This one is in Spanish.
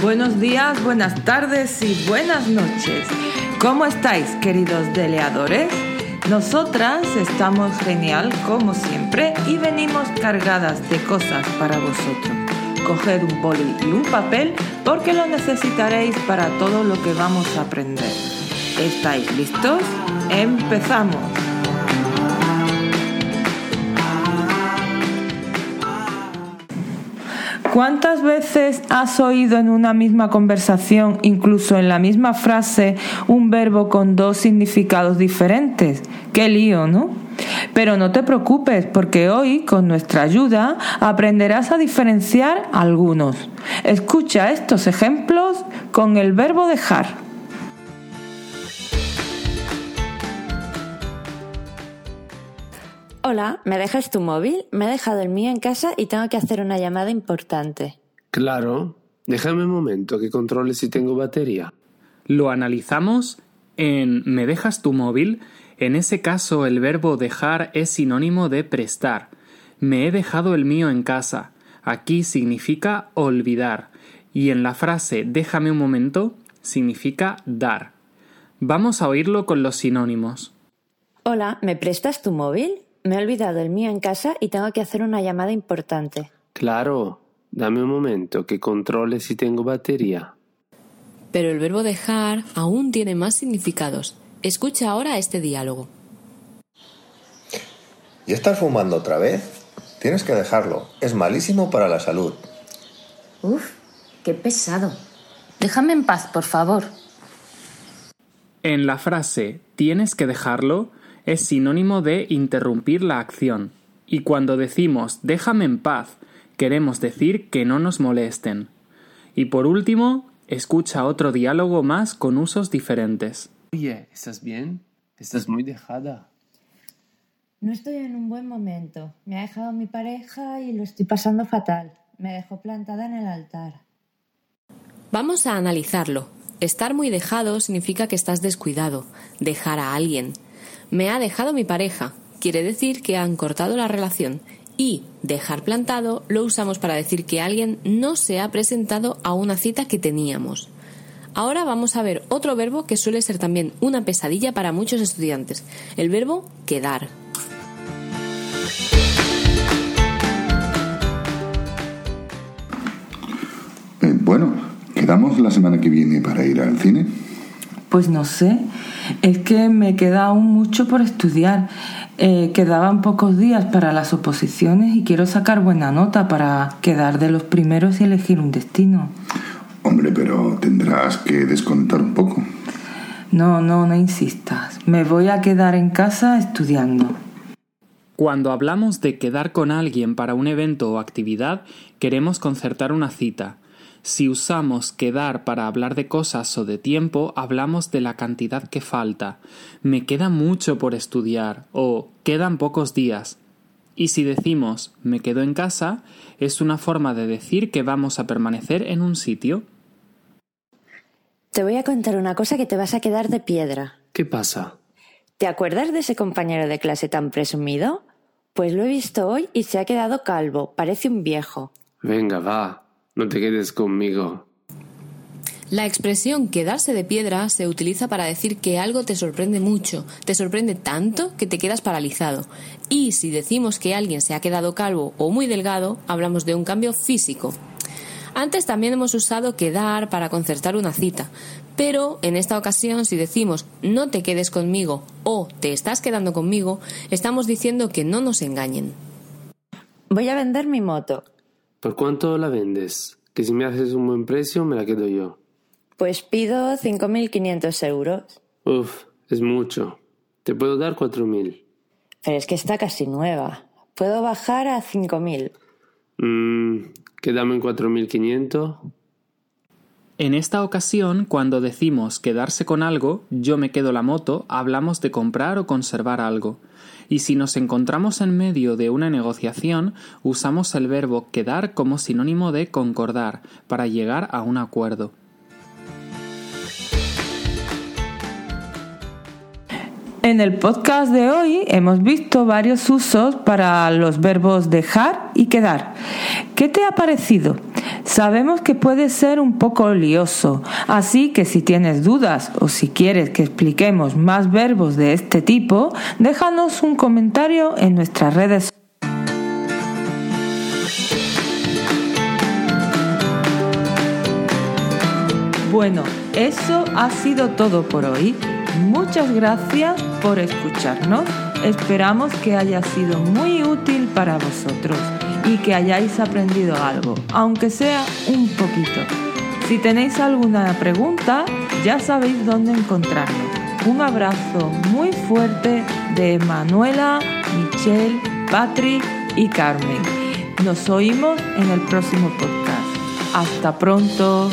Buenos días, buenas tardes y buenas noches. ¿Cómo estáis, queridos deleadores? Nosotras estamos genial como siempre y venimos cargadas de cosas para vosotros. Coged un boli y un papel porque lo necesitaréis para todo lo que vamos a aprender. ¿Estáis listos? ¡Empezamos! ¿Cuántas veces has oído en una misma conversación, incluso en la misma frase, un verbo con dos significados diferentes? Qué lío, ¿no? Pero no te preocupes, porque hoy, con nuestra ayuda, aprenderás a diferenciar algunos. Escucha estos ejemplos con el verbo dejar. Hola, ¿me dejas tu móvil? Me he dejado el mío en casa y tengo que hacer una llamada importante. Claro, déjame un momento que controle si tengo batería. Lo analizamos en ¿me dejas tu móvil? En ese caso el verbo dejar es sinónimo de prestar. Me he dejado el mío en casa. Aquí significa olvidar. Y en la frase déjame un momento significa dar. Vamos a oírlo con los sinónimos. Hola, ¿me prestas tu móvil? Me he olvidado el mío en casa y tengo que hacer una llamada importante. Claro, dame un momento que controle si tengo batería. Pero el verbo dejar aún tiene más significados. Escucha ahora este diálogo. ¿Y estás fumando otra vez? Tienes que dejarlo. Es malísimo para la salud. Uf, qué pesado. Déjame en paz, por favor. En la frase tienes que dejarlo es sinónimo de interrumpir la acción. Y cuando decimos déjame en paz, queremos decir que no nos molesten. Y por último, escucha otro diálogo más con usos diferentes. Oye, ¿estás bien? Estás muy dejada. No estoy en un buen momento. Me ha dejado mi pareja y lo estoy pasando fatal. Me dejó plantada en el altar. Vamos a analizarlo. Estar muy dejado significa que estás descuidado, dejar a alguien. Me ha dejado mi pareja. Quiere decir que han cortado la relación. Y dejar plantado lo usamos para decir que alguien no se ha presentado a una cita que teníamos. Ahora vamos a ver otro verbo que suele ser también una pesadilla para muchos estudiantes, el verbo quedar. Eh, bueno, ¿quedamos la semana que viene para ir al cine? Pues no sé, es que me queda aún mucho por estudiar. Eh, quedaban pocos días para las oposiciones y quiero sacar buena nota para quedar de los primeros y elegir un destino. Hombre, pero tendrás que descontar un poco. No, no, no insistas. Me voy a quedar en casa estudiando. Cuando hablamos de quedar con alguien para un evento o actividad, queremos concertar una cita. Si usamos quedar para hablar de cosas o de tiempo, hablamos de la cantidad que falta. Me queda mucho por estudiar o quedan pocos días. Y si decimos me quedo en casa, es una forma de decir que vamos a permanecer en un sitio. Te voy a contar una cosa que te vas a quedar de piedra. ¿Qué pasa? ¿Te acuerdas de ese compañero de clase tan presumido? Pues lo he visto hoy y se ha quedado calvo, parece un viejo. Venga, va, no te quedes conmigo. La expresión quedarse de piedra se utiliza para decir que algo te sorprende mucho, te sorprende tanto que te quedas paralizado. Y si decimos que alguien se ha quedado calvo o muy delgado, hablamos de un cambio físico. Antes también hemos usado quedar para concertar una cita, pero en esta ocasión si decimos no te quedes conmigo o te estás quedando conmigo, estamos diciendo que no nos engañen. Voy a vender mi moto. ¿Por cuánto la vendes? Que si me haces un buen precio me la quedo yo. Pues pido 5.500 euros. Uf, es mucho. Te puedo dar 4.000. Pero es que está casi nueva. Puedo bajar a 5.000. Mmm, quedame en 4.500. En esta ocasión, cuando decimos quedarse con algo, yo me quedo la moto, hablamos de comprar o conservar algo. Y si nos encontramos en medio de una negociación, usamos el verbo quedar como sinónimo de concordar, para llegar a un acuerdo. En el podcast de hoy hemos visto varios usos para los verbos dejar y quedar. ¿Qué te ha parecido? Sabemos que puede ser un poco lioso, así que si tienes dudas o si quieres que expliquemos más verbos de este tipo, déjanos un comentario en nuestras redes Bueno, eso ha sido todo por hoy. Muchas gracias por escucharnos. Esperamos que haya sido muy útil para vosotros y que hayáis aprendido algo, aunque sea un poquito. Si tenéis alguna pregunta, ya sabéis dónde encontrarnos. Un abrazo muy fuerte de Manuela, Michelle, Patrick y Carmen. Nos oímos en el próximo podcast. Hasta pronto.